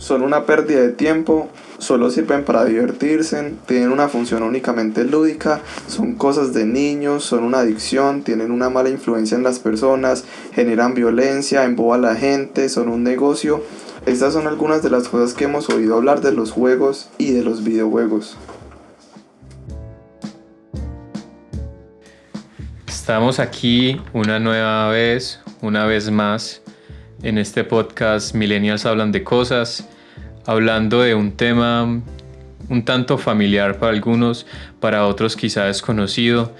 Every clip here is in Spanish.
son una pérdida de tiempo, solo sirven para divertirse, tienen una función únicamente lúdica, son cosas de niños, son una adicción, tienen una mala influencia en las personas, generan violencia, emboban a la gente, son un negocio. Estas son algunas de las cosas que hemos oído hablar de los juegos y de los videojuegos. Estamos aquí una nueva vez, una vez más, en este podcast Millennials hablan de cosas, hablando de un tema un tanto familiar para algunos, para otros quizá desconocido,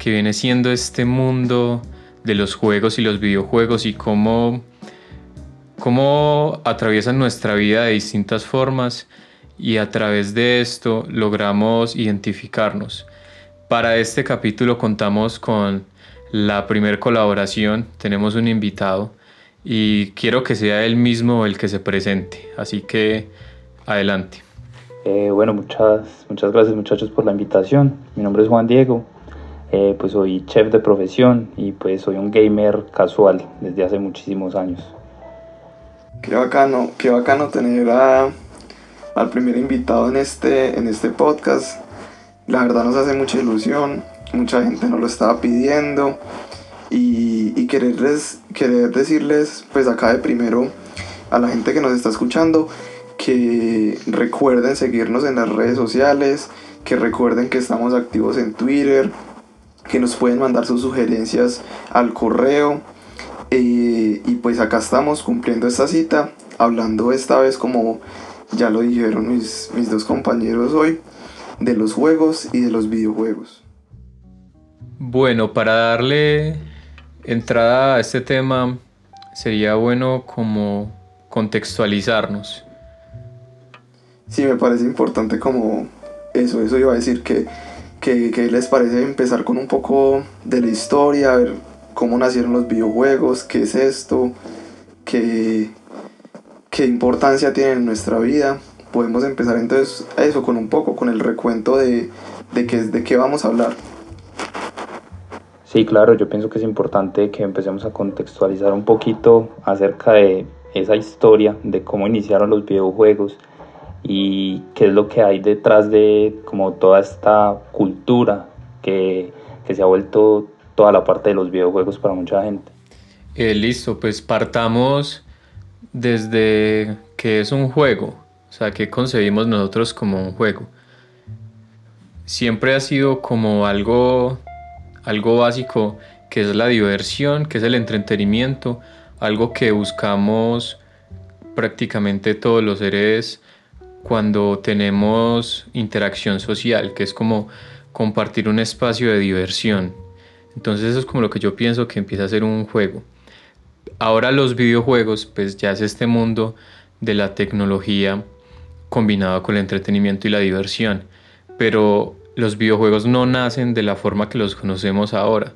que viene siendo este mundo de los juegos y los videojuegos y cómo, cómo atraviesan nuestra vida de distintas formas y a través de esto logramos identificarnos. Para este capítulo contamos con la primera colaboración, tenemos un invitado y quiero que sea él mismo el que se presente. Así que adelante. Eh, bueno, muchas, muchas gracias muchachos por la invitación. Mi nombre es Juan Diego, eh, pues soy chef de profesión y pues soy un gamer casual desde hace muchísimos años. Qué bacano, qué bacano tener al primer invitado en este, en este podcast. La verdad nos hace mucha ilusión, mucha gente nos lo estaba pidiendo y, quererles, querer decirles, pues acá de primero, a la gente que nos está escuchando, que recuerden seguirnos en las redes sociales, que recuerden que estamos activos en Twitter, que nos pueden mandar sus sugerencias al correo. Eh, y pues acá estamos cumpliendo esta cita, hablando esta vez como ya lo dijeron mis, mis dos compañeros hoy, de los juegos y de los videojuegos. Bueno, para darle entrada a este tema, sería bueno como contextualizarnos. Sí, me parece importante como eso, eso iba a decir que, que, les parece empezar con un poco de la historia, ver cómo nacieron los videojuegos, qué es esto, qué, qué importancia tienen en nuestra vida. Podemos empezar entonces eso con un poco, con el recuento de, de, qué, de qué vamos a hablar. Sí, claro, yo pienso que es importante que empecemos a contextualizar un poquito acerca de esa historia, de cómo iniciaron los videojuegos y qué es lo que hay detrás de como toda esta cultura que, se ha vuelto toda la parte de los videojuegos para mucha gente. Eh, listo, pues partamos desde que es un juego, o sea, que concebimos nosotros como un juego. Siempre ha sido como algo algo básico que es la diversión, que es el entretenimiento, algo que buscamos prácticamente todos los seres cuando tenemos interacción social, que es como compartir un espacio de diversión. Entonces eso es como lo que yo pienso que empieza a ser un juego. Ahora los videojuegos, pues ya es este mundo de la tecnología combinado con el entretenimiento y la diversión. Pero los videojuegos no nacen de la forma que los conocemos ahora,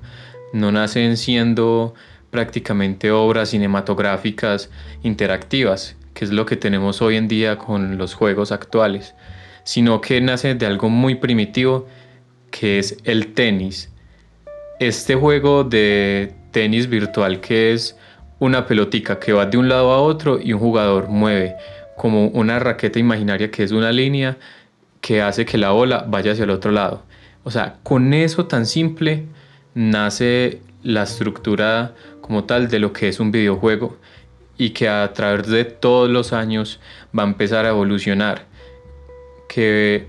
no nacen siendo prácticamente obras cinematográficas interactivas, que es lo que tenemos hoy en día con los juegos actuales, sino que nace de algo muy primitivo que es el tenis. Este juego de tenis virtual que es una pelotica que va de un lado a otro y un jugador mueve como una raqueta imaginaria que es una línea que hace que la ola vaya hacia el otro lado. O sea, con eso tan simple nace la estructura como tal de lo que es un videojuego y que a través de todos los años va a empezar a evolucionar, que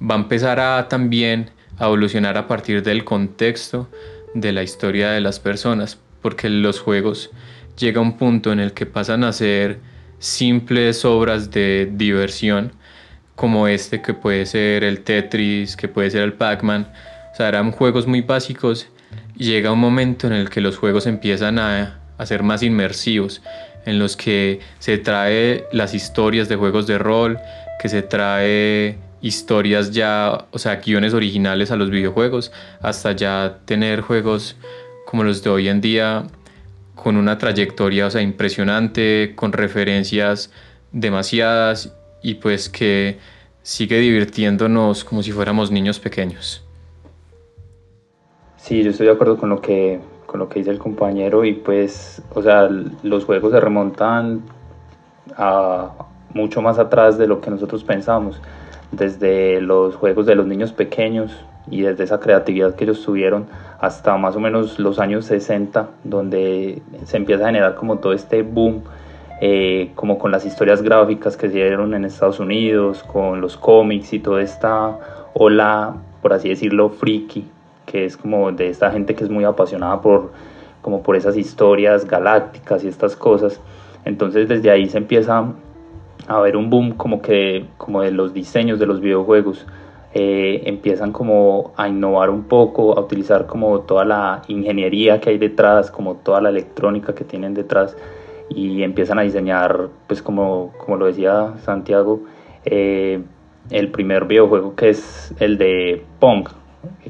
va a empezar a también a evolucionar a partir del contexto de la historia de las personas, porque los juegos llega a un punto en el que pasan a ser simples obras de diversión como este que puede ser el Tetris, que puede ser el Pac-Man. O sea, eran juegos muy básicos y llega un momento en el que los juegos empiezan a, a ser más inmersivos, en los que se trae las historias de juegos de rol, que se trae historias ya, o sea, guiones originales a los videojuegos, hasta ya tener juegos como los de hoy en día con una trayectoria, o sea, impresionante, con referencias demasiadas y pues que sigue divirtiéndonos como si fuéramos niños pequeños. Sí, yo estoy de acuerdo con lo que, con lo que dice el compañero y pues, o sea, los juegos se remontan a, mucho más atrás de lo que nosotros pensamos, desde los juegos de los niños pequeños y desde esa creatividad que ellos tuvieron hasta más o menos los años 60, donde se empieza a generar como todo este boom, eh, como con las historias gráficas que se dieron en Estados Unidos, con los cómics y toda esta ola, por así decirlo, friki, que es como de esta gente que es muy apasionada por, como por esas historias galácticas y estas cosas. Entonces desde ahí se empieza a ver un boom como que como de los diseños de los videojuegos eh, empiezan como a innovar un poco, a utilizar como toda la ingeniería que hay detrás, como toda la electrónica que tienen detrás y empiezan a diseñar, pues como, como lo decía Santiago, eh, el primer videojuego que es el de Pong,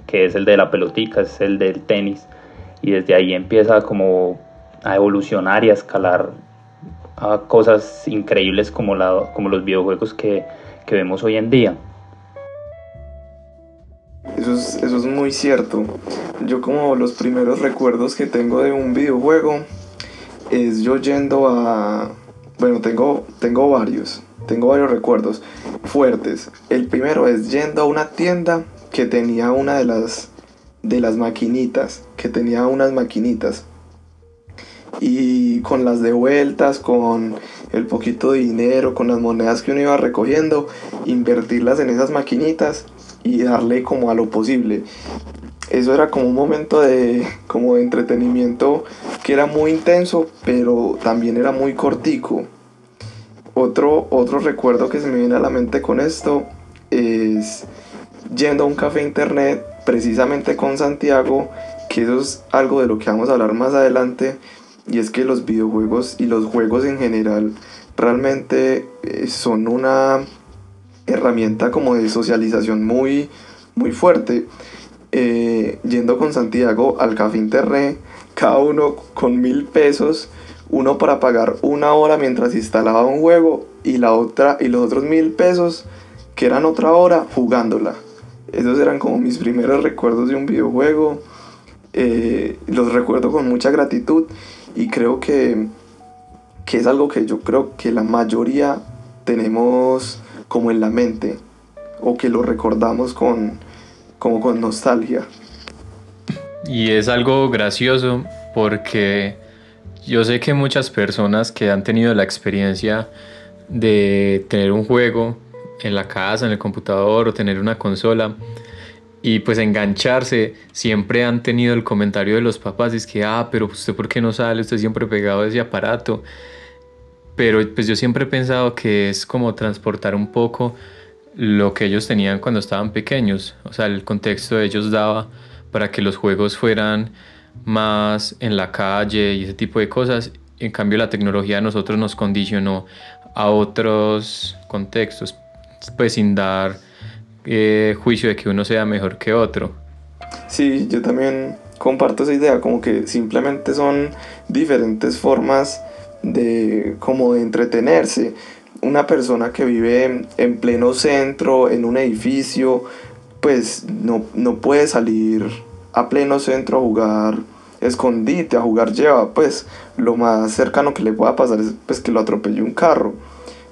que es el de la pelotica, es el del tenis y desde ahí empieza como a evolucionar y a escalar a cosas increíbles como, como los videojuegos que, que vemos hoy en día. Eso es, eso es muy cierto. Yo como los primeros recuerdos que tengo de un videojuego es yo yendo a... Bueno, tengo, tengo varios. Tengo varios recuerdos fuertes. El primero es yendo a una tienda que tenía una de las de las maquinitas, que tenía unas maquinitas. Y con las de vueltas, con el poquito de dinero, con las monedas que uno iba recogiendo, invertirlas en esas maquinitas y darle como a lo posible. Eso era como un momento de, como entretenimiento que era muy intenso, pero también era muy cortico. Otro, otro recuerdo que se me viene a la mente con esto es yendo a un café internet precisamente con Santiago, que eso es algo de lo que vamos a hablar más adelante, y es que los videojuegos y los juegos en general realmente eh, son una herramienta como de socialización muy, muy fuerte. Eh, yendo con Santiago al café Internet, cada uno con mil pesos, uno para pagar una hora mientras instalaba un juego y la otra y los otros mil pesos que eran otra hora jugándola. Esos eran como mis primeros recuerdos de un videojuego. Eh, los recuerdo con mucha gratitud y creo que, que es algo que yo creo que la mayoría tenemos como en la mente o que lo recordamos con, como con nostalgia. Y es algo gracioso porque yo sé que muchas personas que han tenido la experiencia de tener un juego en la casa, en el computador o tener una consola y pues engancharse, siempre han tenido el comentario de los papás, es que, ah, pero usted por qué no sale, usted siempre pegado a ese aparato pero pues yo siempre he pensado que es como transportar un poco lo que ellos tenían cuando estaban pequeños, o sea, el contexto de ellos daba para que los juegos fueran más en la calle y ese tipo de cosas. En cambio, la tecnología a nosotros nos condicionó a otros contextos, pues sin dar eh, juicio de que uno sea mejor que otro. Sí, yo también comparto esa idea, como que simplemente son diferentes formas de como de entretenerse. Una persona que vive en pleno centro, en un edificio, pues no, no puede salir a pleno centro a jugar escondite, a jugar lleva, pues lo más cercano que le pueda pasar es pues que lo atropelle un carro.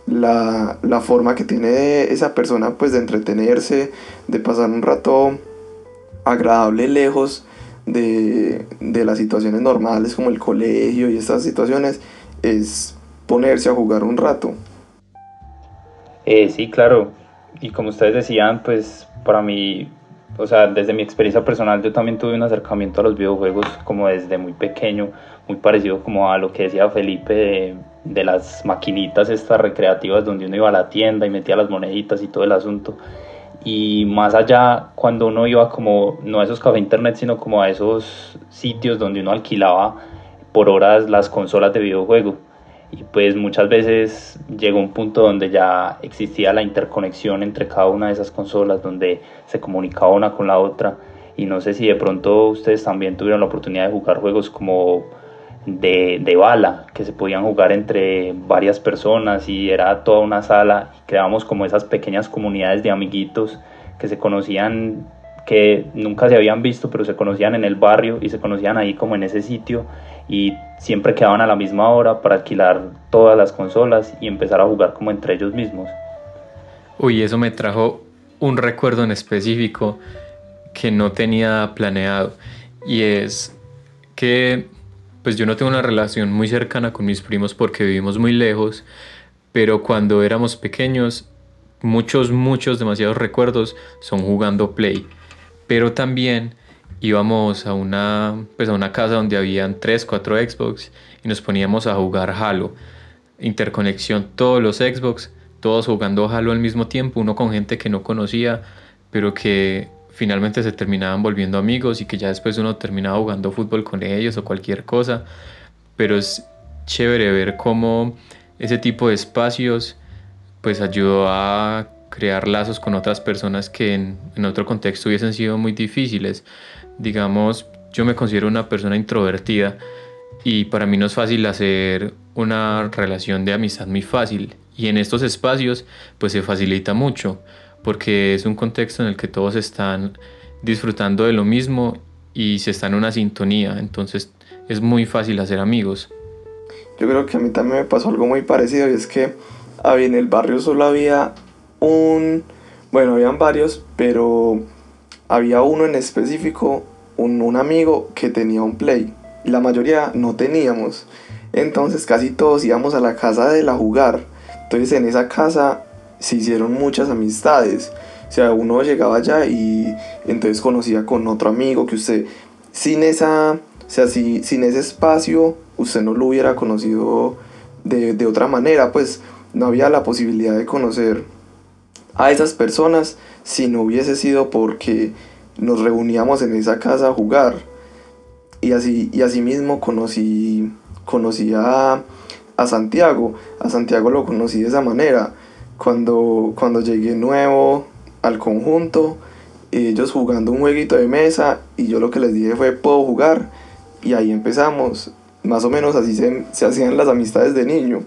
La, la, forma que tiene esa persona pues de entretenerse, de pasar un rato agradable lejos de, de las situaciones normales como el colegio y estas situaciones, es ponerse a jugar un rato. Eh, sí, claro. Y como ustedes decían, pues para mí, o sea, desde mi experiencia personal, yo también tuve un acercamiento a los videojuegos como desde muy pequeño, muy parecido como a lo que decía Felipe de, de las maquinitas estas recreativas donde uno iba a la tienda y metía las moneditas y todo el asunto. Y más allá, cuando uno iba como, no a esos cafés internet, sino como a esos sitios donde uno alquilaba por horas las consolas de videojuego. Y pues muchas veces llegó un punto donde ya existía la interconexión entre cada una de esas consolas, donde se comunicaba una con la otra. Y no sé si de pronto ustedes también tuvieron la oportunidad de jugar juegos como de, de bala, que se podían jugar entre varias personas y era toda una sala y creábamos como esas pequeñas comunidades de amiguitos que se conocían que nunca se habían visto, pero se conocían en el barrio y se conocían ahí como en ese sitio y siempre quedaban a la misma hora para alquilar todas las consolas y empezar a jugar como entre ellos mismos. Uy, eso me trajo un recuerdo en específico que no tenía planeado y es que pues yo no tengo una relación muy cercana con mis primos porque vivimos muy lejos, pero cuando éramos pequeños muchos, muchos, demasiados recuerdos son jugando Play. Pero también íbamos a una, pues a una casa donde habían 3, 4 Xbox y nos poníamos a jugar Halo. Interconexión, todos los Xbox, todos jugando Halo al mismo tiempo, uno con gente que no conocía, pero que finalmente se terminaban volviendo amigos y que ya después uno terminaba jugando fútbol con ellos o cualquier cosa. Pero es chévere ver cómo ese tipo de espacios pues ayudó a crear lazos con otras personas que en, en, otro contexto hubiesen sido muy difíciles. Digamos, yo me considero una persona introvertida y para mí no es fácil hacer una relación de amistad muy fácil. Y en estos espacios pues se facilita mucho porque es un contexto en el que todos están disfrutando de lo mismo y se está en una sintonía. Entonces es muy fácil hacer amigos. Yo creo que a mí también me pasó algo muy parecido y es que había, en el barrio solo había un, bueno, habían varios, pero había uno en específico, un, un amigo que tenía un play. La mayoría no teníamos. Entonces casi todos íbamos a la casa de la jugar. Entonces en esa casa se hicieron muchas amistades. O sea, uno llegaba allá y entonces conocía con otro amigo que usted sin esa, o sea, si, sin ese espacio usted no lo hubiera conocido de, de otra manera, pues no había la posibilidad de conocer a esas personas si no hubiese sido porque nos reuníamos en esa casa a jugar. Y así, y así mismo conocí, conocí a, a Santiago. A Santiago lo conocí de esa manera. Cuando, cuando llegué nuevo al conjunto, ellos jugando un jueguito de mesa y yo lo que les dije fue puedo jugar y ahí empezamos. Más o menos así se, se hacían las amistades de niño.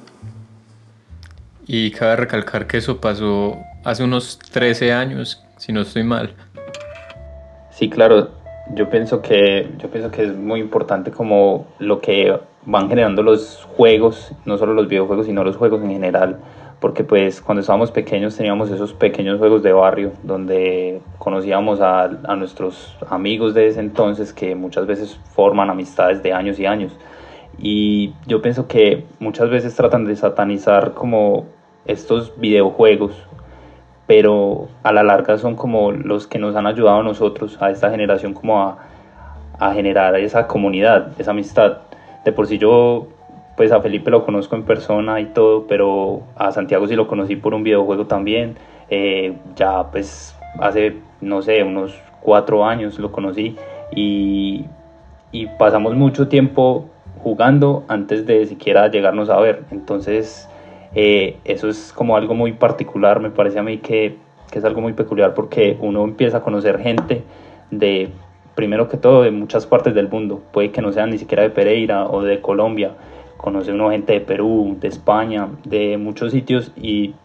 Y cabe recalcar que eso pasó hace unos 13 años, si no estoy mal. Sí, claro. Yo pienso que yo pienso que es muy importante como lo que van generando los juegos, no solo los videojuegos, sino los juegos en general, porque pues cuando estábamos pequeños teníamos esos pequeños juegos de barrio donde conocíamos a, a nuestros amigos de ese entonces que muchas veces forman amistades de años y años y yo pienso que muchas veces tratan de satanizar como estos videojuegos, pero a la larga son como los que nos han ayudado a nosotros, a esta generación, como a, a generar esa comunidad, esa amistad. De por sí yo, pues a Felipe lo conozco en persona y todo, pero a Santiago sí lo conocí por un videojuego también. Eh, ya pues hace, no sé, unos cuatro años lo conocí y, y pasamos mucho tiempo jugando antes de siquiera llegarnos a ver. Entonces, eh, eso es como algo muy particular, me parece a mí que, es algo muy peculiar porque uno empieza a conocer gente de, primero que todo, de muchas partes del mundo. Puede que no sean ni siquiera de Pereira o de Colombia. Conoce uno gente de Perú, de España, de muchos sitios y,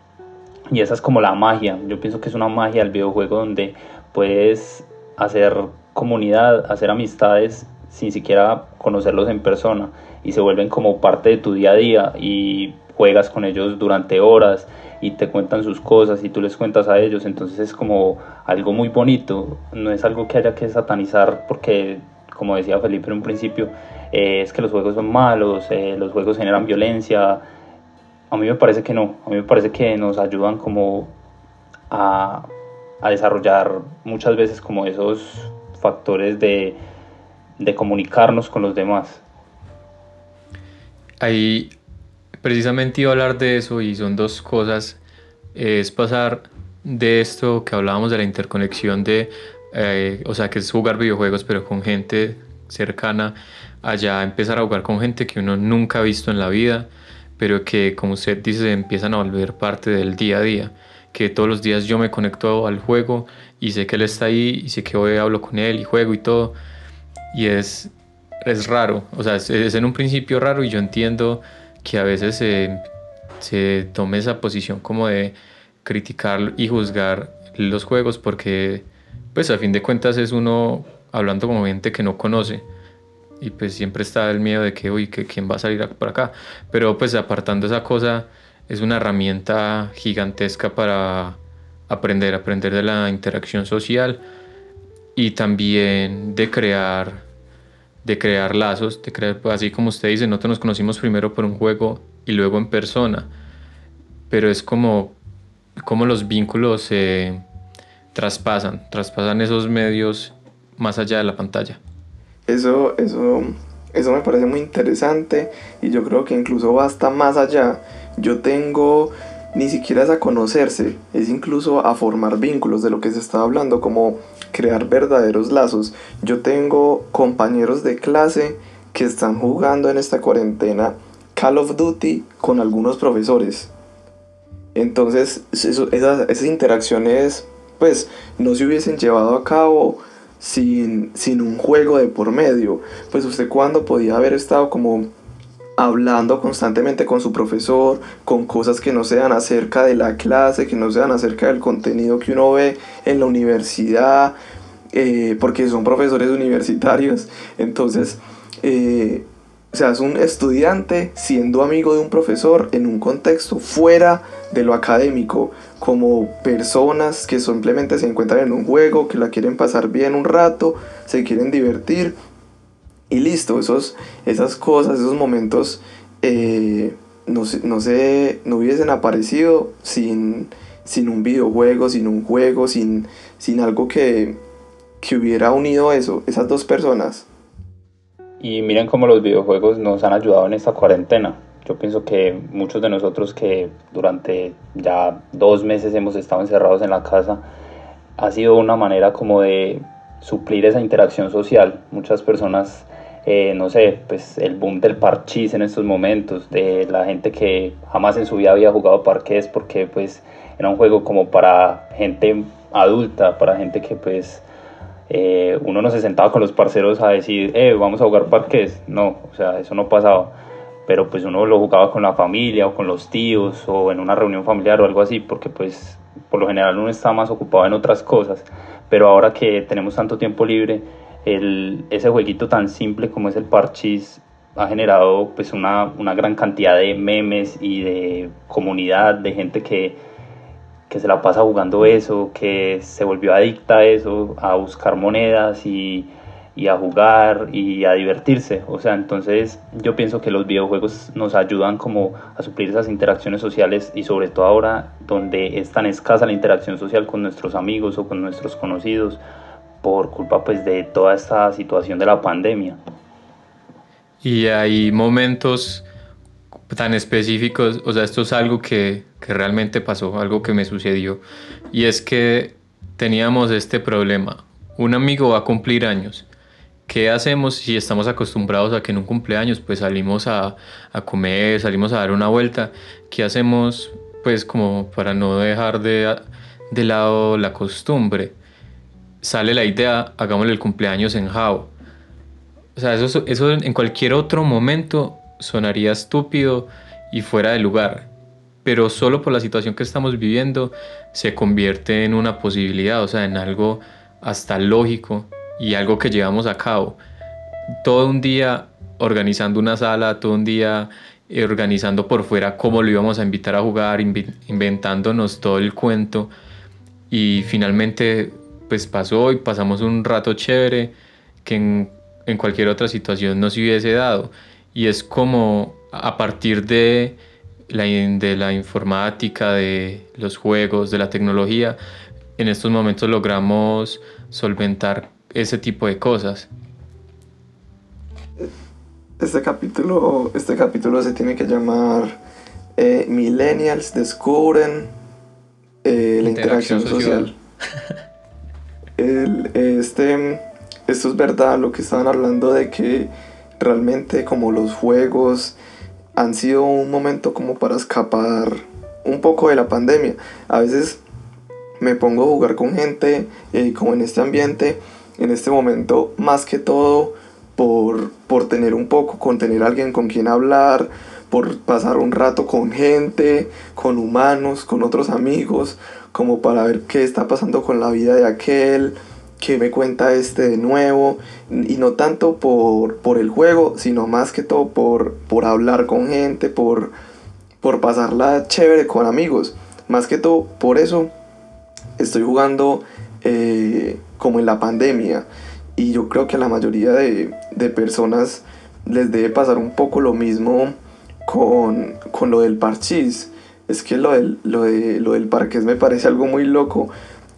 y esa es como la magia. Yo pienso que es una magia el videojuego donde puedes hacer comunidad, hacer amistades sin siquiera conocerlos en persona y se vuelven como parte de tu día a día y juegas con ellos durante horas y te cuentan sus cosas y tú les cuentas a ellos, entonces es como algo muy bonito, no es algo que haya que satanizar porque como decía Felipe en un principio, eh, es que los juegos son malos, eh, los juegos generan violencia, a mí me parece que no, a mí me parece que nos ayudan como a, a desarrollar muchas veces como esos factores de de comunicarnos con los demás. Ahí precisamente iba a hablar de eso y son dos cosas. Es pasar de esto que hablábamos de la interconexión de, eh, o sea, que es jugar videojuegos pero con gente cercana, allá empezar a jugar con gente que uno nunca ha visto en la vida, pero que como usted dice empiezan a volver parte del día a día, que todos los días yo me conecto al juego y sé que él está ahí y sé que hoy hablo con él y juego y todo, y es, es raro, o sea, es, en un principio raro y yo entiendo que a veces se, tome esa posición como de criticar y juzgar los juegos porque pues a fin de cuentas es uno hablando con gente que no conoce y pues siempre está el miedo de que, uy, que quién va a salir por acá. Pero pues apartando esa cosa, es una herramienta gigantesca para aprender, aprender de la interacción social y también de crear, de crear lazos, de crear, pues, así como usted dice, nosotros nos conocimos primero por un juego y luego en persona, pero es como, como los vínculos se traspasan, traspasan esos medios más allá de la pantalla. Eso, eso, eso me parece muy interesante y yo creo que incluso va hasta más allá. Yo tengo ni siquiera es a conocerse, es incluso a formar vínculos de lo que se está hablando, como crear verdaderos lazos. Yo tengo compañeros de clase que están jugando en esta cuarentena Call of Duty con algunos profesores. Entonces, esas, esas interacciones, pues, no se hubiesen llevado a cabo sin, sin un juego de por medio. Pues usted cuando podía haber estado como hablando constantemente con su profesor, con cosas que no sean acerca de la clase, que no sean acerca del contenido que uno ve en la universidad, eh, porque son profesores universitarios. Entonces, eh, o sea, es un estudiante siendo amigo de un profesor en un contexto fuera de lo académico, como personas que simplemente se encuentran en un juego, que la quieren pasar bien un rato, se quieren divertir y listo, esos, esas cosas, esos momentos eh, no, no, no hubiesen aparecido sin, sin un videojuego, sin un juego, sin, sin algo que, que hubiera unido eso, esas dos personas. Y miren cómo los videojuegos nos han ayudado en esta cuarentena. Yo pienso que muchos de nosotros que durante ya dos meses hemos estado encerrados en la casa, ha sido una manera como de suplir esa interacción social. Muchas personas, eh, no sé, pues el boom del parchís en estos momentos, de la gente que jamás en su vida había jugado parqués porque pues era un juego como para gente adulta, para gente que pues eh, uno no se sentaba con los parceros a decir, eh, vamos a jugar parques. No, o sea, eso no pasaba. Pero pues uno lo jugaba con la familia o con los tíos o en una reunión familiar o algo así, porque pues por lo general uno está más ocupado en otras cosas. Pero ahora que tenemos tanto tiempo libre, ese jueguito tan simple como es el parchís ha generado pues una, una gran cantidad de memes y de comunidad, de gente que que se la pasa jugando eso, que se volvió adicta a eso, a buscar monedas y, y, a jugar y a divertirse. O sea, entonces yo pienso que los videojuegos nos ayudan como a suplir esas interacciones sociales y sobre todo ahora donde es tan escasa la interacción social con nuestros amigos o con nuestros conocidos por culpa pues de toda esta situación de la pandemia. Y hay momentos tan específicos, o sea, esto es algo que, que realmente pasó, algo que me sucedió, y es que teníamos este problema. Un amigo va a cumplir años. ¿Qué hacemos si estamos acostumbrados a que en un cumpleaños pues salimos a, a comer, salimos a dar una vuelta? ¿Qué hacemos pues como para no dejar de, de lado la costumbre? Sale la idea, hagámosle el cumpleaños en Jao. O sea, eso, eso en cualquier otro momento sonaría estúpido y fuera de lugar, pero solo por la situación que estamos viviendo se convierte en una posibilidad, o sea, en algo hasta lógico y algo que llevamos a cabo. Todo un día organizando una sala, todo un día eh, organizando por fuera cómo lo íbamos a invitar a jugar, inventándonos todo el cuento y finalmente pues pasó y pasamos un rato chévere que en, en cualquier otra situación no se hubiese dado y es como a partir de la, de la informática, de los juegos, de la tecnología, en estos momentos logramos solventar ese tipo de cosas. Este capítulo, este capítulo se tiene que llamar eh, Millennials descubren eh, la interacción, social. este, esto es verdad, lo que estaban hablando de que realmente como los juegos han sido un momento como para escapar un poco de la pandemia. A veces me pongo a jugar con gente eh, como en este ambiente, en este momento, más que todo por, por tener un poco, con tener alguien con quien hablar, por pasar un rato con gente, con humanos, con otros amigos, como para ver qué está pasando con la vida de aquel, qué me cuenta este de nuevo, y no tanto por, por el juego, sino más que todo por, por hablar con gente, por, por pasarla chévere con amigos. Más que todo por eso estoy jugando eh, como en la pandemia. Y yo creo que a la mayoría de, de personas les debe pasar un poco lo mismo con, con lo del parchís. Es que lo del, lo, de, lo del parqués me parece algo muy loco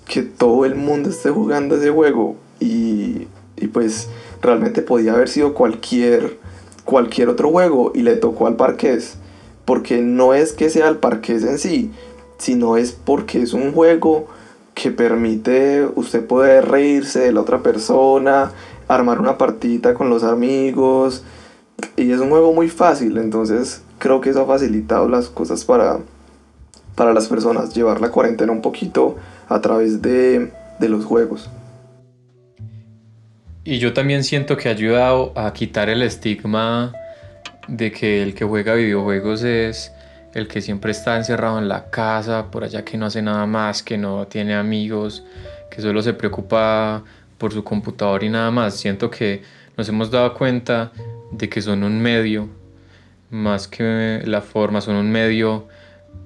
que todo el mundo esté jugando ese juego y, y pues realmente podía haber sido cualquier, cualquier otro juego y le tocó al parqués. Porque no es que sea el parqués en sí, sino es porque es un juego que permite usted poder reírse de la otra persona, armar una partita con los amigos. Y es un juego muy fácil, entonces creo que eso ha facilitado las cosas para, para las personas, llevar la cuarentena un poquito a través de, de los juegos. Y yo también siento que ha ayudado a quitar el estigma de que el que juega videojuegos es el que siempre está encerrado en la casa, por allá que no hace nada más, que no tiene amigos, que solo se preocupa por su computador y nada más. Siento que nos hemos dado cuenta de que son un medio, más que la forma, son un medio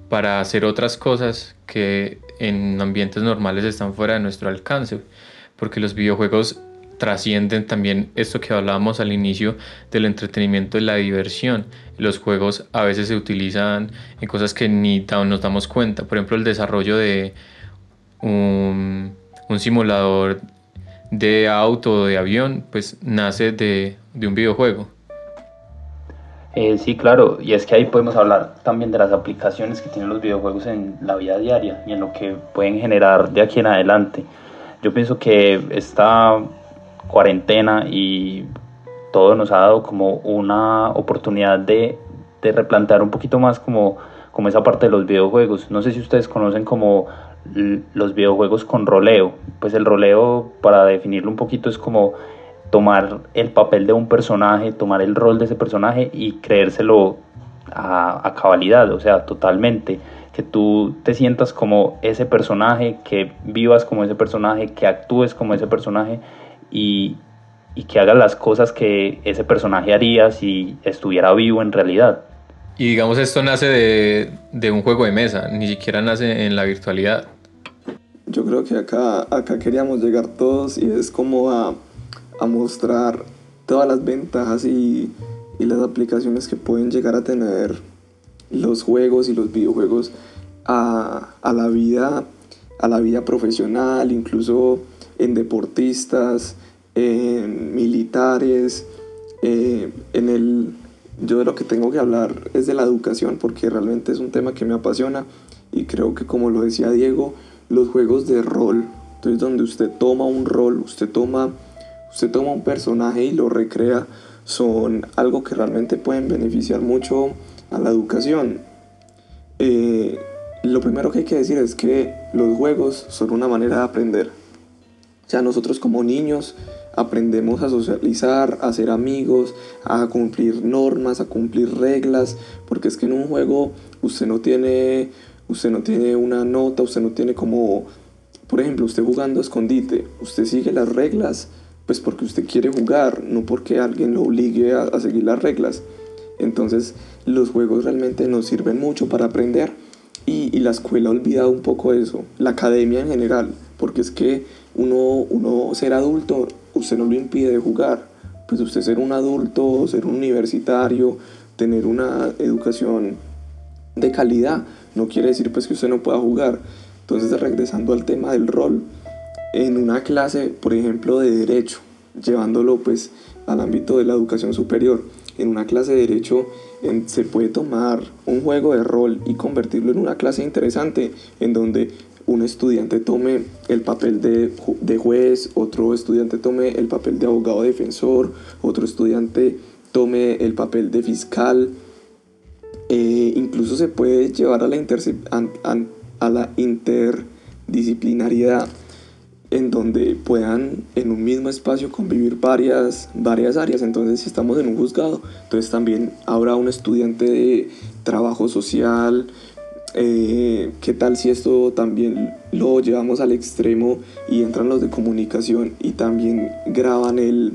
para hacer otras cosas que en ambientes normales están fuera de nuestro alcance, porque los videojuegos trascienden también esto que hablábamos al inicio del entretenimiento y la diversión. Los juegos a veces se utilizan en cosas que ni nos damos cuenta. Por ejemplo, el desarrollo de un, simulador de auto o de avión, pues nace de, un videojuego. Eh, sí, claro, y es que ahí podemos hablar también de las aplicaciones que tienen los videojuegos en la vida diaria y en lo que pueden generar de aquí en adelante. Yo pienso que esta cuarentena y todo nos ha dado como una oportunidad de, de replantear un poquito más como, como esa parte de los videojuegos. No sé si ustedes conocen como los videojuegos con roleo. Pues el roleo, para definirlo un poquito, es como tomar el papel de un personaje, tomar el rol de ese personaje y creérselo a, a cabalidad, o sea, totalmente. Que tú te sientas como ese personaje, que vivas como ese personaje, que actúes como ese personaje y, y que haga las cosas que ese personaje haría si estuviera vivo en realidad. Y digamos, esto nace de, de, un juego de mesa, ni siquiera nace en la virtualidad. Yo creo que acá, acá queríamos llegar todos y es como a, a mostrar todas las ventajas y, y, las aplicaciones que pueden llegar a tener los juegos y los videojuegos a, a la vida a la vida profesional, incluso en deportistas, en militares, eh, en el... Yo de lo que tengo que hablar es de la educación porque realmente es un tema que me apasiona y creo que como lo decía Diego, los juegos de rol, entonces donde usted toma un rol, usted toma, usted toma un personaje y lo recrea, son algo que realmente pueden beneficiar mucho a la educación. Eh, lo primero que hay que decir es que los juegos son una manera de aprender. O sea, nosotros como niños aprendemos a socializar, a ser amigos, a cumplir normas, a cumplir reglas, porque es que en un juego usted no tiene, usted no tiene una nota, usted no tiene como, por ejemplo, usted jugando escondite, usted sigue las reglas, pues porque usted quiere jugar, no porque alguien lo obligue a, seguir las reglas. Entonces los juegos realmente nos sirven mucho para aprender y, y la escuela ha olvidado un poco eso, la academia en general, porque es que uno, uno ser adulto usted no lo impide de jugar. Pues usted ser un adulto, ser un universitario, tener una educación de calidad, no quiere decir pues que usted no pueda jugar. Entonces regresando al tema del rol, en una clase, por ejemplo, de derecho, llevándolo pues al ámbito de la educación superior, en una clase de derecho se puede tomar un juego de rol y convertirlo en una clase interesante en donde un estudiante tome el papel de, de, juez, otro estudiante tome el papel de abogado defensor, otro estudiante tome el papel de fiscal. Eh, incluso se puede llevar a la, a, la interdisciplinariedad en donde puedan en un mismo espacio convivir varias, varias áreas. Entonces, si estamos en un juzgado, entonces también habrá un estudiante de trabajo social, eh, ¿qué tal si esto también lo llevamos al extremo y entran los de comunicación y también graban el,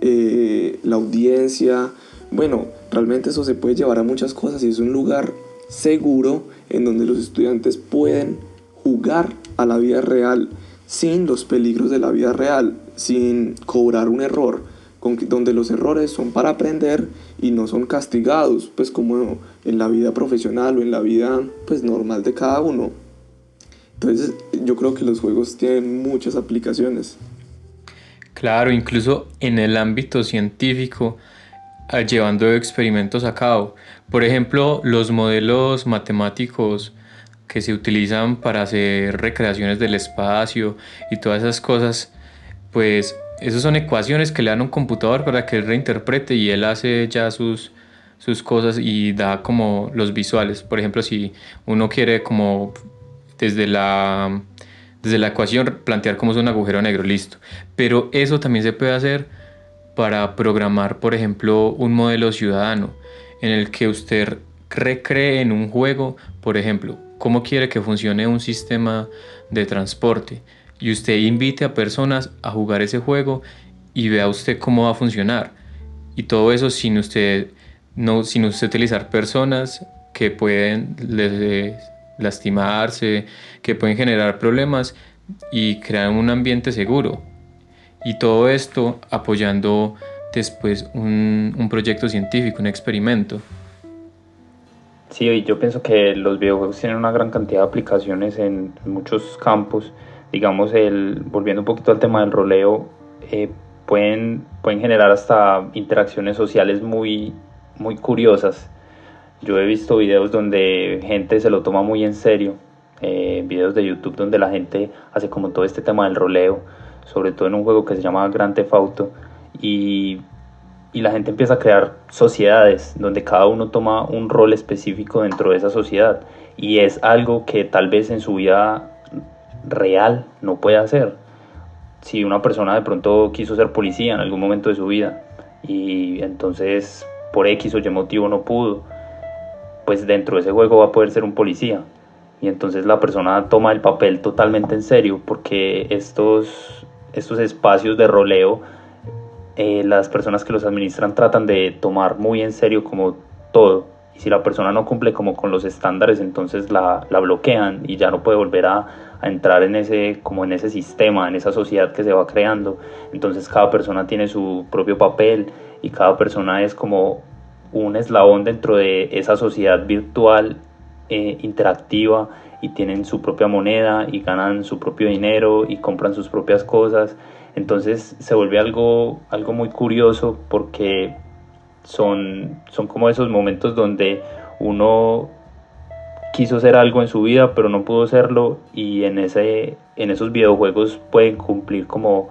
eh, la audiencia? Bueno, realmente eso se puede llevar a muchas cosas y es un lugar seguro en donde los estudiantes pueden jugar a la vida real sin los peligros de la vida real, sin cobrar un error, donde los errores son para aprender y no son castigados, pues como en la vida profesional o en la vida pues normal de cada uno. Entonces yo creo que los juegos tienen muchas aplicaciones. Claro, incluso en el ámbito científico, ah, llevando experimentos a cabo. Por ejemplo, los modelos matemáticos que se utilizan para hacer recreaciones del espacio y todas esas cosas, pues esas son ecuaciones que le dan a un computador para que él reinterprete y él hace ya sus, sus cosas y da como los visuales. Por ejemplo, si uno quiere como desde la, desde la ecuación plantear cómo es un agujero negro, listo. Pero eso también se puede hacer para programar, por ejemplo, un modelo ciudadano en el que usted recree en un juego, por ejemplo, cómo quiere que funcione un sistema de transporte y usted invite a personas a jugar ese juego y vea usted cómo va a funcionar. Y todo eso sin usted, no, sin usted utilizar personas que pueden lastimarse, que pueden generar problemas y crear un ambiente seguro. Y todo esto apoyando después un, un proyecto científico, un experimento. Sí, yo pienso que los videojuegos tienen una gran cantidad de aplicaciones en muchos campos digamos, el, volviendo un poquito al tema del roleo, eh, pueden, pueden generar hasta interacciones sociales muy, muy curiosas. Yo he visto videos donde gente se lo toma muy en serio, eh, videos de YouTube donde la gente hace como todo este tema del roleo, sobre todo en un juego que se llama Grand Theft Auto, y, y la gente empieza a crear sociedades donde cada uno toma un rol específico dentro de esa sociedad, y es algo que tal vez en su vida real no puede hacer. Si una persona de pronto quiso ser policía en algún momento de su vida y entonces por X o Y motivo no pudo, pues dentro de ese juego va a poder ser un policía. Y entonces la persona toma el papel totalmente en serio porque estos, estos espacios de roleo, eh, las personas que los administran tratan de tomar muy en serio como todo. Y si la persona no cumple como con los estándares, entonces la, la bloquean y ya no puede volver a, entrar en ese, como en ese sistema, en esa sociedad que se va creando. Entonces cada persona tiene su propio papel y cada persona es como un eslabón dentro de esa sociedad virtual eh, interactiva y tienen su propia moneda y ganan su propio dinero y compran sus propias cosas. Entonces se vuelve algo, algo muy curioso porque son, son como esos momentos donde uno quiso hacer algo en su vida pero no pudo hacerlo y en, ese, en esos videojuegos pueden cumplir como,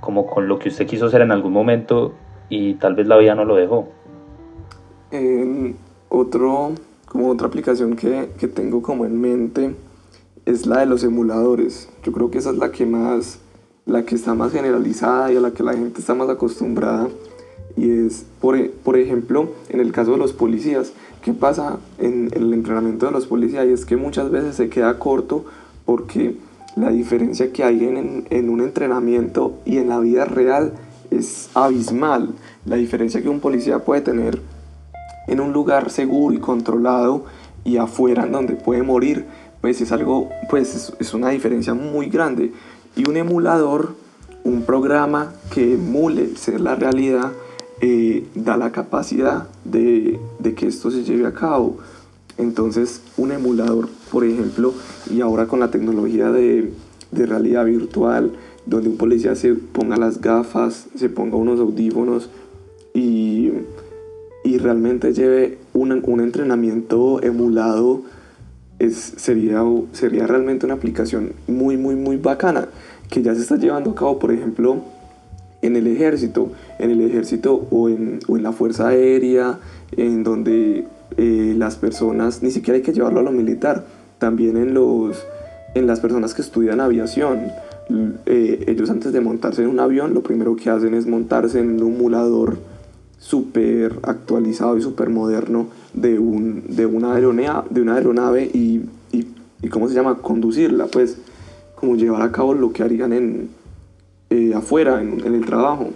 como con lo que usted quiso hacer en algún momento y tal vez la vida no lo dejó. otro, como otra aplicación que, que tengo como en mente es la de los emuladores. Yo creo que esa es la que más, la que está más generalizada y a la que la gente está más acostumbrada. Y es, por, por ejemplo, en el caso de los policías, ¿Qué pasa en, el entrenamiento de los policías? Y es que muchas veces se queda corto porque la diferencia que hay en, en, un entrenamiento y en la vida real es abismal. La diferencia que un policía puede tener en un lugar seguro y controlado y afuera en donde puede morir, pues es algo, pues es, es una diferencia muy grande. Y un emulador, un programa que emule ser la realidad, eh, da la capacidad de, que esto se lleve a cabo. Entonces, un emulador, por ejemplo, y ahora con la tecnología de, realidad virtual, donde un policía se ponga las gafas, se ponga unos audífonos y, realmente lleve un, entrenamiento emulado, sería, sería realmente una aplicación muy, muy, muy bacana, que ya se está llevando a cabo, por ejemplo, en el ejército, en el ejército o en, o en la fuerza aérea, en donde eh, las personas, ni siquiera hay que llevarlo a lo militar, también en, los, en las personas que estudian aviación. Eh, ellos antes de montarse en un avión, lo primero que hacen es montarse en un emulador súper actualizado y súper moderno de, un, de, una aeronave, de una aeronave y, y, ¿cómo se llama? Conducirla, pues como llevar a cabo lo que harían en, eh, afuera, en, en, el trabajo.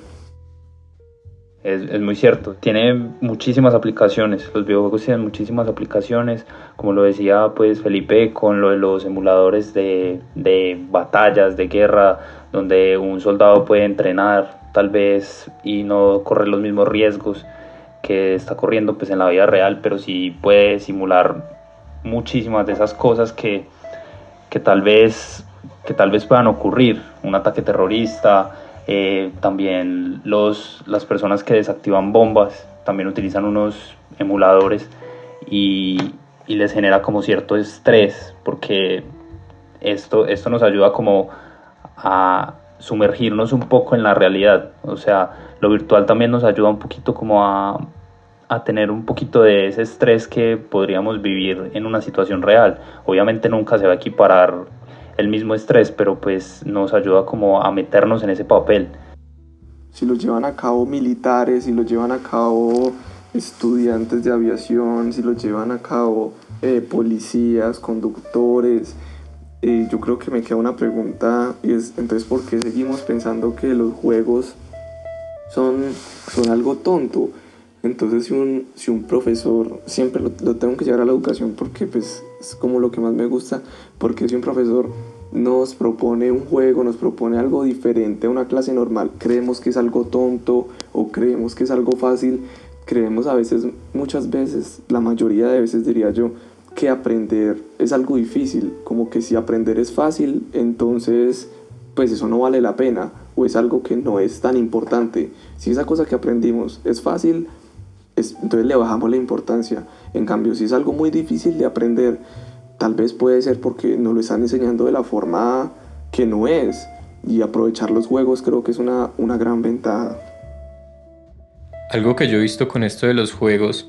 Es, es, muy cierto, tiene muchísimas aplicaciones, los videojuegos tienen muchísimas aplicaciones, como lo decía pues Felipe con lo de los emuladores de, de batallas, de guerra, donde un soldado puede entrenar tal vez y no correr los mismos riesgos que está corriendo pues en la vida real, pero sí puede simular muchísimas de esas cosas que, que tal vez que tal vez puedan ocurrir, un ataque terrorista, eh, también los, las personas que desactivan bombas también utilizan unos emuladores y, y les genera como cierto estrés porque esto, esto nos ayuda como a, sumergirnos un poco en la realidad. O sea, lo virtual también nos ayuda un poquito como a, a tener un poquito de ese estrés que podríamos vivir en una situación real. Obviamente nunca se va a equiparar el mismo estrés, pero pues nos ayuda como a meternos en ese papel. Si lo llevan a cabo militares, si lo llevan a cabo estudiantes de aviación, si lo llevan a cabo eh, policías, conductores, yo creo que me queda una pregunta y es entonces por qué seguimos pensando que los juegos son, son algo tonto. Entonces si un, si un profesor, siempre lo, tengo que llevar a la educación porque pues es como lo que más me gusta, porque si un profesor nos propone un juego, nos propone algo diferente a una clase normal, creemos que es algo tonto o creemos que es algo fácil, creemos a veces, muchas veces, la mayoría de veces diría yo, que aprender es algo difícil, como que si aprender es fácil, entonces pues eso no vale la pena o es algo que no es tan importante. Si esa cosa que aprendimos es fácil, entonces le bajamos la importancia. En cambio, si es algo muy difícil de aprender, tal vez puede ser porque nos lo están enseñando de la forma que no es. Y aprovechar los juegos creo que es una, una gran ventaja. Algo que yo he visto con esto de los juegos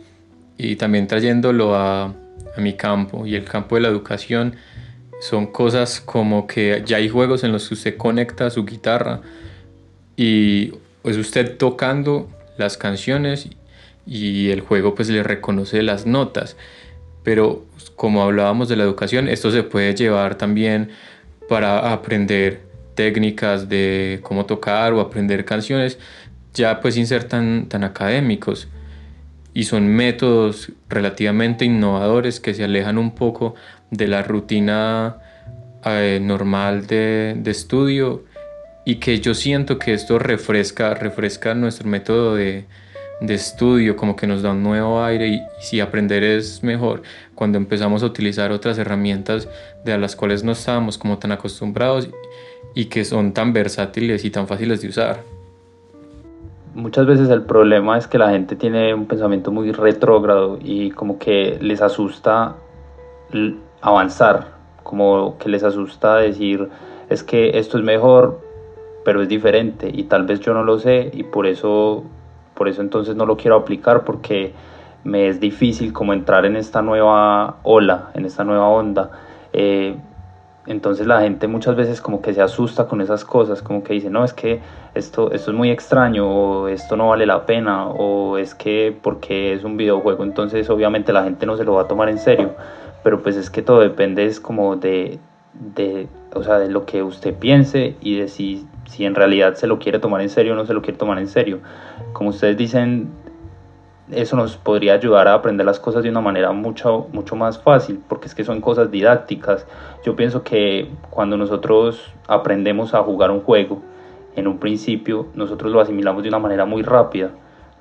y también trayéndolo a, a mi campo y el campo de la educación son cosas como que ya hay juegos en los que usted conecta su guitarra y pues usted tocando las canciones y el juego pues le reconoce las notas. Pero como hablábamos de la educación esto se puede llevar también para aprender técnicas de cómo tocar o aprender canciones ya pues sin ser tan, tan académicos y son métodos relativamente innovadores que se alejan un poco de la rutina eh, normal de, estudio y que yo siento que esto refresca, refresca nuestro método de, de estudio, como que nos da un nuevo aire y, si aprender es mejor. Cuando empezamos a utilizar otras herramientas de las cuales no estábamos como tan acostumbrados y que son tan versátiles y tan fáciles de usar muchas veces el problema es que la gente tiene un pensamiento muy retrógrado y como que les asusta avanzar, como que les asusta decir es que esto es mejor, pero es diferente y tal vez yo no lo sé y por eso por eso entonces no lo quiero aplicar porque me es difícil como entrar en esta nueva ola, en esta nueva onda. Eh, entonces la gente muchas veces como que se asusta con esas cosas, como que dice, no, es que esto, esto es muy extraño, o esto no vale la pena, o es que porque es un videojuego, entonces obviamente la gente no se lo va a tomar en serio, pero pues es que todo depende es como de, de, o sea, de lo que usted piense y de si, si en realidad se lo quiere tomar en serio o no se lo quiere tomar en serio. Como ustedes dicen, eso nos podría ayudar a aprender las cosas de una manera mucho, mucho más fácil, porque es que son cosas didácticas. Yo pienso que cuando nosotros aprendemos a jugar un juego, en un principio nosotros lo asimilamos de una manera muy rápida.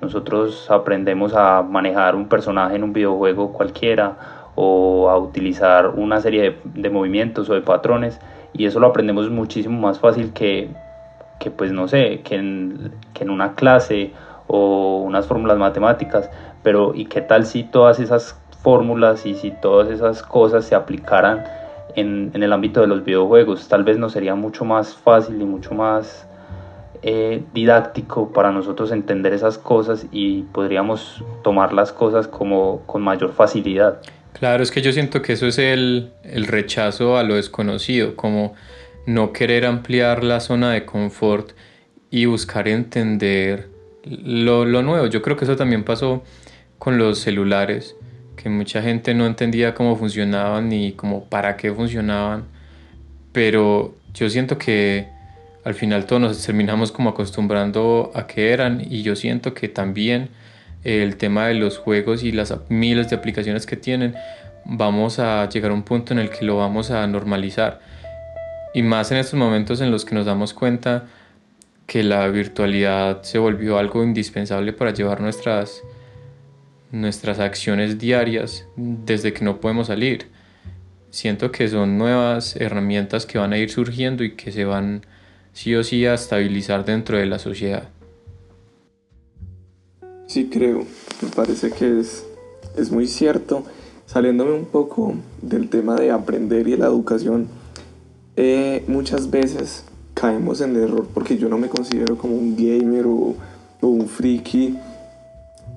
Nosotros aprendemos a manejar un personaje en un videojuego cualquiera o a utilizar una serie de, movimientos o de patrones y eso lo aprendemos muchísimo más fácil que, que pues no sé, que en, que en una clase o unas fórmulas matemáticas, pero ¿y qué tal si todas esas fórmulas y si todas esas cosas se aplicaran en, el ámbito de los videojuegos? Tal vez nos sería mucho más fácil y mucho más eh, didáctico para nosotros entender esas cosas y podríamos tomar las cosas como con mayor facilidad. Claro, es que yo siento que eso es el, el rechazo a lo desconocido, como no querer ampliar la zona de confort y buscar entender lo, nuevo. Yo creo que eso también pasó con los celulares, que mucha gente no entendía cómo funcionaban ni cómo para qué funcionaban, pero yo siento que al final todos nos terminamos como acostumbrando a qué eran y yo siento que también el tema de los juegos y las miles de aplicaciones que tienen vamos a llegar a un punto en el que lo vamos a normalizar y más en estos momentos en los que nos damos cuenta que la virtualidad se volvió algo indispensable para llevar nuestras, nuestras acciones diarias desde que no podemos salir. Siento que son nuevas herramientas que van a ir surgiendo y que se van sí o sí a estabilizar dentro de la sociedad. Sí, creo. Me parece que es, es muy cierto. Saliéndome un poco del tema de aprender y la educación, eh, muchas veces caemos en el error porque yo no me considero como un gamer o, un friki,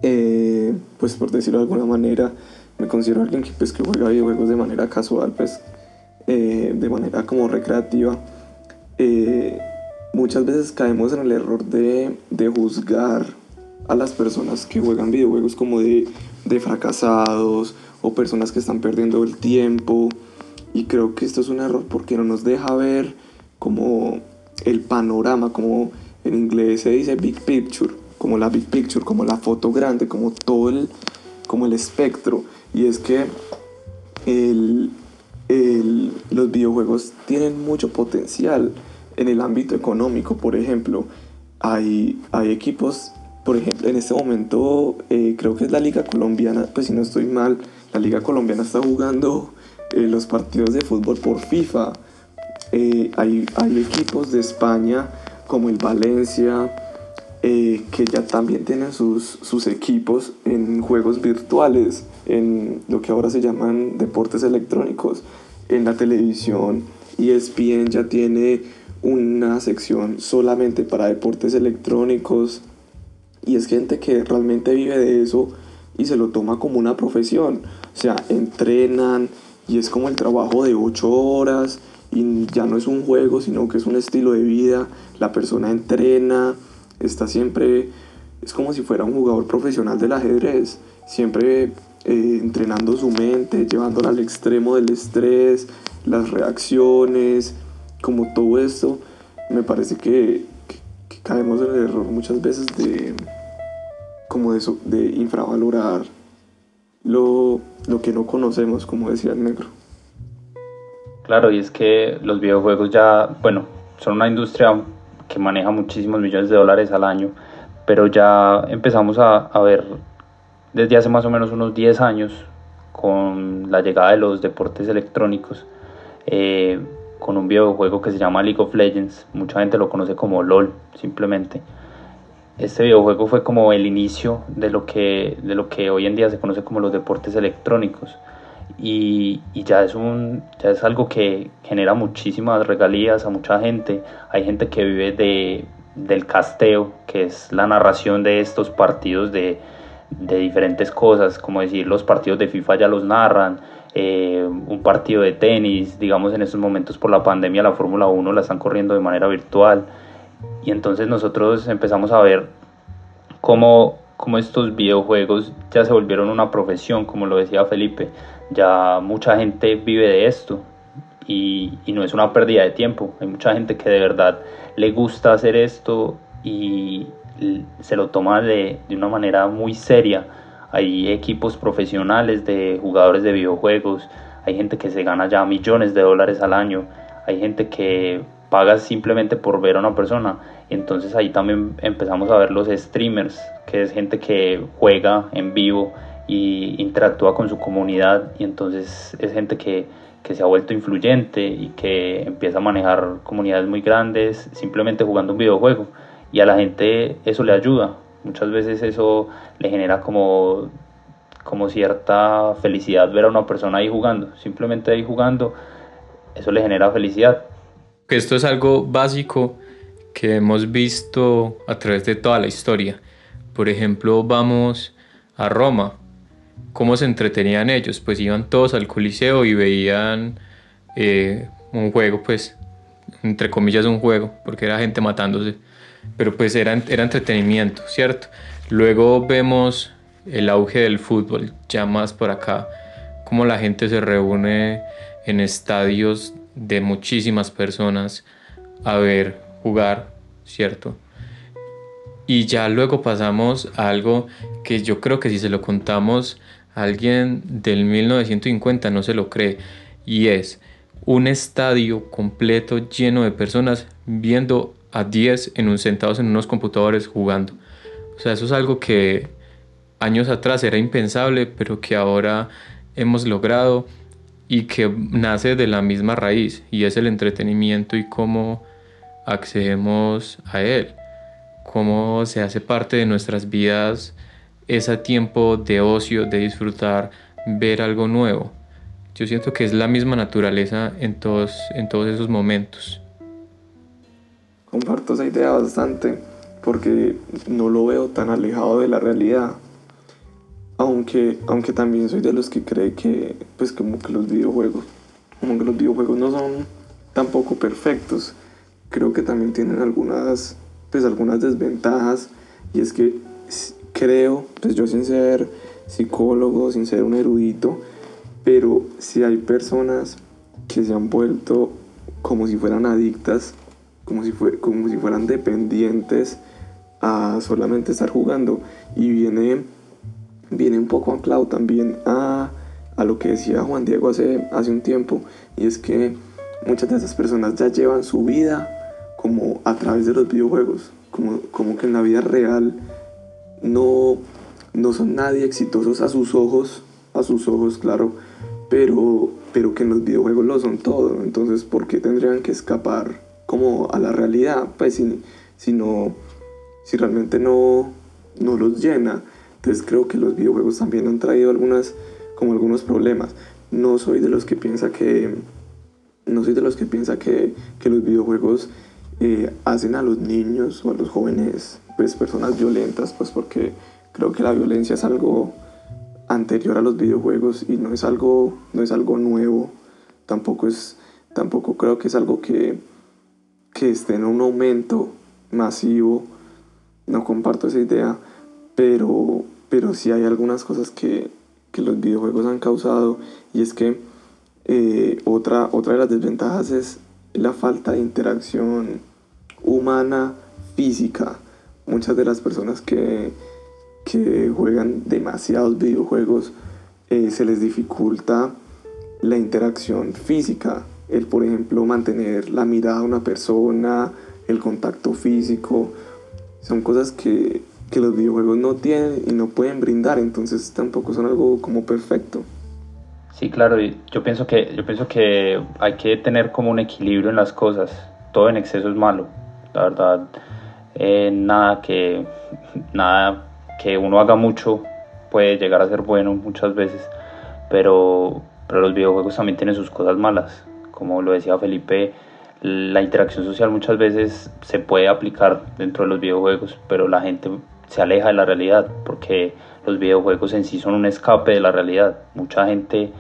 eh, pues por decirlo de alguna manera, me considero alguien que, pues, juega videojuegos de manera casual, pues eh, de manera como recreativa. muchas veces caemos en el error de, de, juzgar a las personas que juegan videojuegos como de, de fracasados o personas que están perdiendo el tiempo. Y creo que esto es un error porque no nos deja ver como el panorama, como en inglés se dice big picture, como la big picture, como la foto grande, como todo el, como el espectro. Y es que el, el, los videojuegos tienen mucho potencial en el ámbito económico, por ejemplo. Hay, hay equipos, por ejemplo, en este momento eh, creo que es la Liga Colombiana, pues si no estoy mal, la Liga Colombiana está jugando eh, los partidos de fútbol por FIFA. Eh, hay, hay, equipos de España como el Valencia eh, que ya también tienen sus, sus equipos en juegos virtuales, en lo que ahora se llaman deportes electrónicos. En la televisión ESPN ya tiene una sección solamente para deportes electrónicos y es gente que realmente vive de eso y se lo toma como una profesión. O sea, entrenan y es como el trabajo de ocho horas y ya no es un juego, sino que es un estilo de vida. La persona entrena, está siempre, es como si fuera un jugador profesional del ajedrez, siempre eh, entrenando su mente, llevándola al extremo del estrés, las reacciones, como todo esto. Me parece que, caemos en el error muchas veces de como de infravalorar lo, lo que no conocemos, como decía el negro. Claro, y es que los videojuegos ya, bueno, son una industria que maneja muchísimos millones de dólares al año, pero ya empezamos a, ver desde hace más o menos unos 10 años con la llegada de los deportes electrónicos, eh, con un videojuego que se llama League of Legends, mucha gente lo conoce como LOL simplemente, este videojuego fue como el inicio de lo que, de lo que hoy en día se conoce como los deportes electrónicos. Y, ya, es un, ya es algo que genera muchísimas regalías a mucha gente. Hay gente que vive de, del casteo, que es la narración de estos partidos de, de diferentes cosas, como decir, los partidos de FIFA ya los narran, eh, un partido de tenis, digamos en estos momentos por la pandemia la Fórmula 1 la están corriendo de manera virtual. Y entonces nosotros empezamos a ver cómo, cómo estos videojuegos ya se volvieron una profesión, como lo decía Felipe. Ya mucha gente vive de esto y, no es una pérdida de tiempo. Hay mucha gente que de verdad le gusta hacer esto y se lo toma de, de una manera muy seria. Hay equipos profesionales de jugadores de videojuegos, hay gente que se gana ya millones de dólares al año, hay gente que pagas simplemente por ver a una persona. Entonces ahí también empezamos a ver los streamers, que es gente que juega en vivo y interactúa con su comunidad y entonces es gente que, que se ha vuelto influyente y que empieza a manejar comunidades muy grandes simplemente jugando un videojuego y a la gente eso le ayuda. Muchas veces eso le genera como, como cierta felicidad ver a una persona ahí jugando, simplemente ahí jugando, eso le genera felicidad que esto es algo básico que hemos visto a través de toda la historia. Por ejemplo, vamos a Roma. ¿Cómo se entretenían ellos? Pues iban todos al Coliseo y veían eh, un juego, pues, entre comillas un juego, porque era gente matándose. pero pues era, era entretenimiento, ¿cierto? Luego vemos el auge del fútbol, ya más por acá, como la gente se reúne en estadios de muchísimas personas a ver jugar, ¿cierto? Y ya luego pasamos a algo que yo creo que si se lo contamos alguien del 1950 no se lo cree, y es un estadio completo lleno de personas viendo a 10 en un, sentados en unos computadores jugando. O sea, eso es algo que años atrás era impensable, pero que ahora hemos logrado y que nace de la misma raíz y es el entretenimiento y cómo accedemos a él, cómo se hace parte de nuestras vidas ese tiempo de ocio, de disfrutar, ver algo nuevo. Yo siento que es la misma naturaleza en todos, en todos esos momentos. Comparto esa idea bastante porque no lo veo tan alejado de la realidad. Aunque, aunque también soy de los que cree que, pues como que los videojuegos, como que los videojuegos no son tampoco perfectos. Creo que también tienen algunas, pues algunas desventajas y es que creo, pues yo sin ser psicólogo, sin ser un erudito, pero si hay personas que se han vuelto como si fueran adictas, como si, fue, como si fueran dependientes a solamente estar jugando. Y viene, viene un poco anclado también a, a lo que decía Juan Diego hace, hace un tiempo, y es que muchas de esas personas ya llevan su vida como a través de los videojuegos, como, como que en la vida real no, no son nadie exitosos a sus ojos, a sus ojos, claro, pero, pero que en los videojuegos lo son todo. Entonces, ¿por qué tendrían que escapar como a la realidad? Pues si, si, no, si realmente no, no los llena. Entonces creo que los videojuegos también han traído algunas, como algunos problemas. No soy de los que piensa que, no soy de los que piensa que, que los videojuegos eh, hacen a los niños o a los jóvenes pues, personas violentas, pues porque creo que la violencia es algo anterior a los videojuegos y no es algo, no es algo nuevo, tampoco, es, tampoco creo que es algo que, que esté en un aumento masivo, no comparto esa idea, pero, pero sí hay algunas cosas que, que los videojuegos han causado y es que eh, otra, otra de las desventajas es la falta de interacción humana física. Muchas de las personas que, que juegan demasiados videojuegos eh, se les dificulta la interacción física. El, por ejemplo, mantener la mirada de una persona, el contacto físico, son cosas que, que los videojuegos no tienen y no pueden brindar, entonces tampoco son algo como perfecto. Sí, claro, yo pienso que yo pienso que hay que tener como un equilibrio en las cosas. Todo en exceso es malo. La verdad, eh, nada que nada que uno haga mucho puede llegar a ser bueno muchas veces, pero pero los videojuegos también tienen sus cosas malas. Como lo decía Felipe, la interacción social muchas veces se puede aplicar dentro de los videojuegos, pero la gente se aleja de la realidad porque los videojuegos en sí son un escape de la realidad. Mucha gente,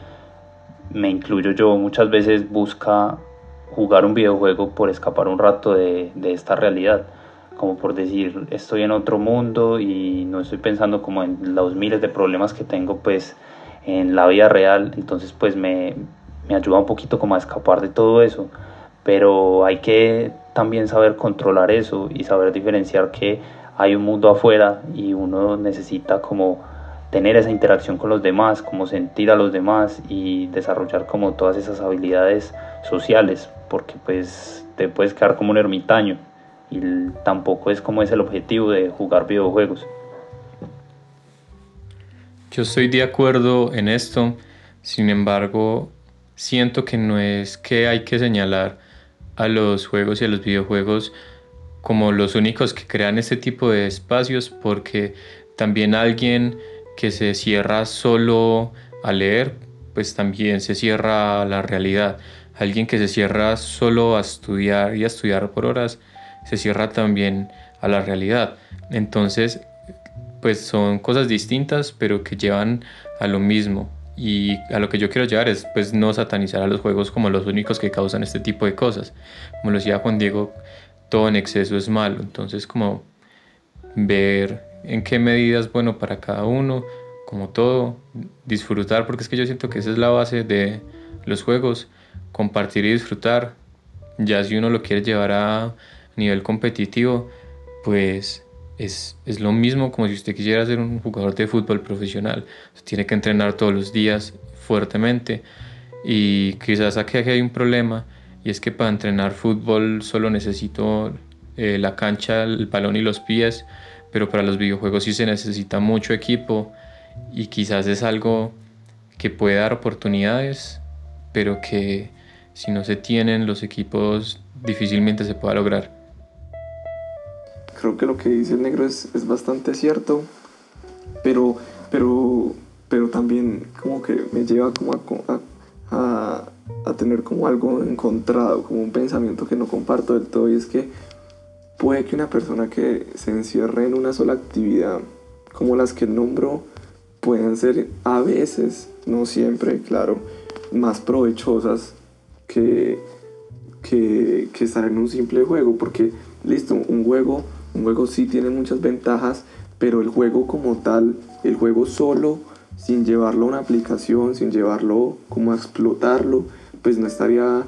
me incluyo yo, muchas veces busca jugar un videojuego por escapar un rato de, esta realidad. Como por decir, estoy en otro mundo y no estoy pensando como en los miles de problemas que tengo pues en la vida real. Entonces pues me, me ayuda un poquito como a escapar de todo eso. Pero hay que también saber controlar eso y saber diferenciar que hay un mundo afuera y uno necesita como tener esa interacción con los demás, como sentir a los demás y desarrollar como todas esas habilidades sociales, porque pues te puedes quedar como un ermitaño y tampoco es como es el objetivo de jugar videojuegos. Yo estoy de acuerdo en esto, sin embargo, siento que no es que hay que señalar a los juegos y a los videojuegos como los únicos que crean este tipo de espacios porque también alguien que se cierra solo a leer pues también se cierra a la realidad. Alguien que se cierra solo a estudiar y a estudiar por horas se cierra también a la realidad. Entonces pues son cosas distintas pero que llevan a lo mismo. Y a lo que yo quiero llegar es pues no satanizar a los juegos como los únicos que causan este tipo de cosas. Como lo decía Juan Diego todo en exceso es malo. Entonces como ver en qué medida es bueno para cada uno, como todo, disfrutar, porque es que yo siento que esa es la base de los juegos, compartir y disfrutar. Ya si uno lo quiere llevar a nivel competitivo, pues es, es, lo mismo como si usted quisiera ser un jugador de fútbol profesional. tiene que entrenar todos los días fuertemente y quizás aquí hay un problema y es que para entrenar fútbol solo necesito eh, la cancha, el balón y los pies, pero para los videojuegos sí se necesita mucho equipo y quizás es algo que puede dar oportunidades, pero que si no se tienen los equipos difícilmente se pueda lograr. Creo que lo que dice el negro es, es bastante cierto, pero, pero, pero también como que me lleva como a, a, a tener como algo encontrado, como un pensamiento que no comparto del todo y es que puede que una persona que se encierre en una sola actividad, como las que nombro, puedan ser a veces, no siempre, claro, más provechosas que, que, que estar en un simple juego, porque listo, un juego, un juego sí tiene muchas ventajas, pero el juego como tal, el juego solo, sin llevarlo a una aplicación, sin llevarlo como a explotarlo, pues no estaría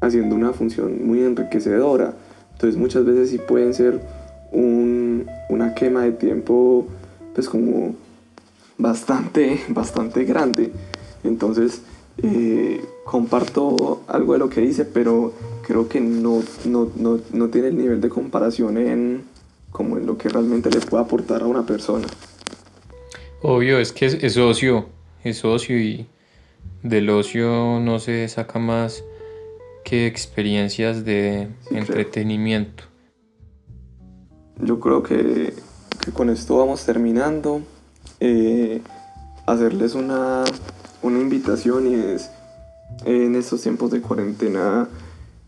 haciendo una función muy enriquecedora. Entonces muchas veces sí pueden ser una quema de tiempo pues como bastante, bastante grande. Entonces eh, comparto algo de lo que dice, pero creo que no, no, tiene el nivel de comparación en, como en lo que realmente le puede aportar a una persona. Obvio, es que es, es ocio, es ocio y del ocio no se saca más que experiencias de entretenimiento. Yo creo que, con esto vamos terminando. Eh, hacerles una, una invitación y es en estos tiempos de cuarentena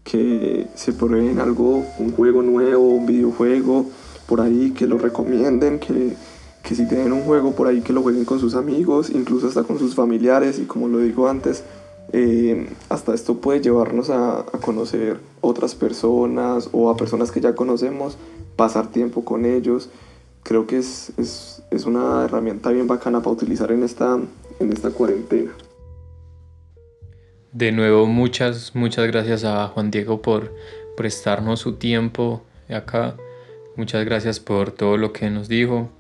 que se prueben algo, un juego nuevo, un videojuego por ahí, que lo recomienden, que, que si tienen un juego por ahí que lo jueguen con sus amigos, incluso hasta con sus familiares y como lo digo antes, eh, hasta esto puede llevarnos a, conocer otras personas o a personas que ya conocemos, pasar tiempo con ellos. Creo que es, es, es una herramienta bien bacana para utilizar en esta, en esta cuarentena. De nuevo, muchas, muchas gracias a Juan Diego por prestarnos su tiempo acá. Muchas gracias por todo lo que nos dijo.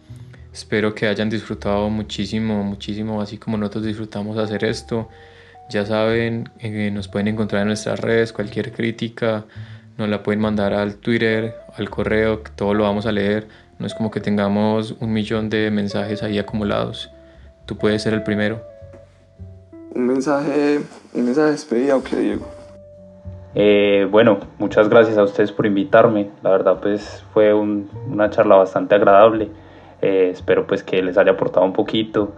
Espero que hayan disfrutado muchísimo, muchísimo, así como nosotros disfrutamos hacer esto. Ya saben, eh, nos pueden encontrar en nuestras redes, cualquier crítica nos la pueden mandar al Twitter, al correo, todo lo vamos a leer. No es como que tengamos un millón de mensajes ahí acumulados. Tú puedes ser el primero. Un mensaje, un mensaje de despedida o qué, Diego. Eh, bueno, muchas gracias a ustedes por invitarme. La verdad, pues fue una charla bastante agradable. Eh, espero pues que les haya aportado un poquito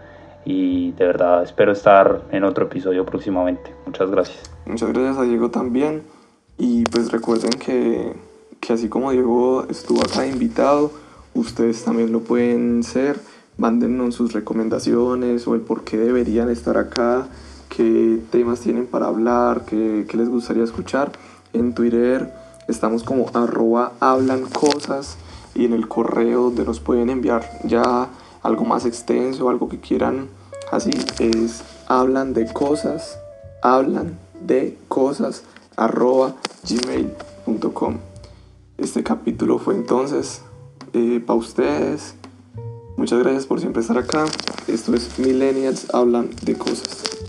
y de verdad espero estar en otro episodio próximamente. Muchas gracias. Muchas gracias a Diego también y pues recuerden que, que así como Diego estuvo acá invitado, ustedes también lo pueden ser. Mándennos sus recomendaciones o el por qué deberían estar acá, qué temas tienen para hablar, qué, qué les gustaría escuchar. En Twitter estamos como arroba hablan cosas y en el correo donde nos pueden enviar ya algo más extenso, algo que quieran así, es hablan de cosas, hablan de cosas arroba gmail.com. Este capítulo fue entonces eh, para ustedes. Muchas gracias por siempre estar acá. Esto es Millennials Hablan de Cosas.